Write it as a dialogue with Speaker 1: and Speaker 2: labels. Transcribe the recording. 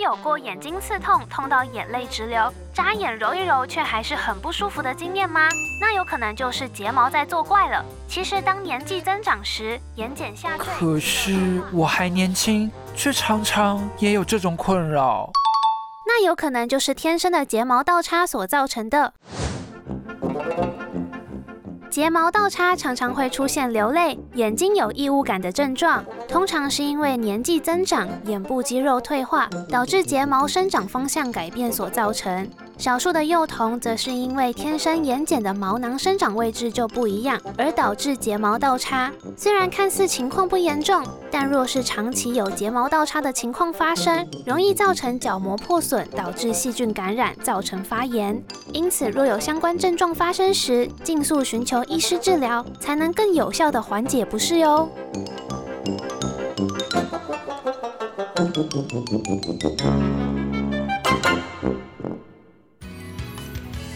Speaker 1: 有过眼睛刺痛，痛到眼泪直流，眨眼揉一揉却还是很不舒服的经验吗？那有可能就是睫毛在作怪了。其实当年纪增长时，眼睑下坠。
Speaker 2: 可是我还年轻，却常常也有这种困扰。
Speaker 1: 那有可能就是天生的睫毛倒插所造成的。睫毛倒插常常会出现流泪、眼睛有异物感的症状，通常是因为年纪增长、眼部肌肉退化，导致睫毛生长方向改变所造成。少数的幼童则是因为天生眼睑的毛囊生长位置就不一样，而导致睫毛倒插。虽然看似情况不严重，但若是长期有睫毛倒插的情况发生，容易造成角膜破损，导致细菌感染，造成发炎。因此，若有相关症状发生时，尽速寻求医师治疗，才能更有效的缓解不适哟。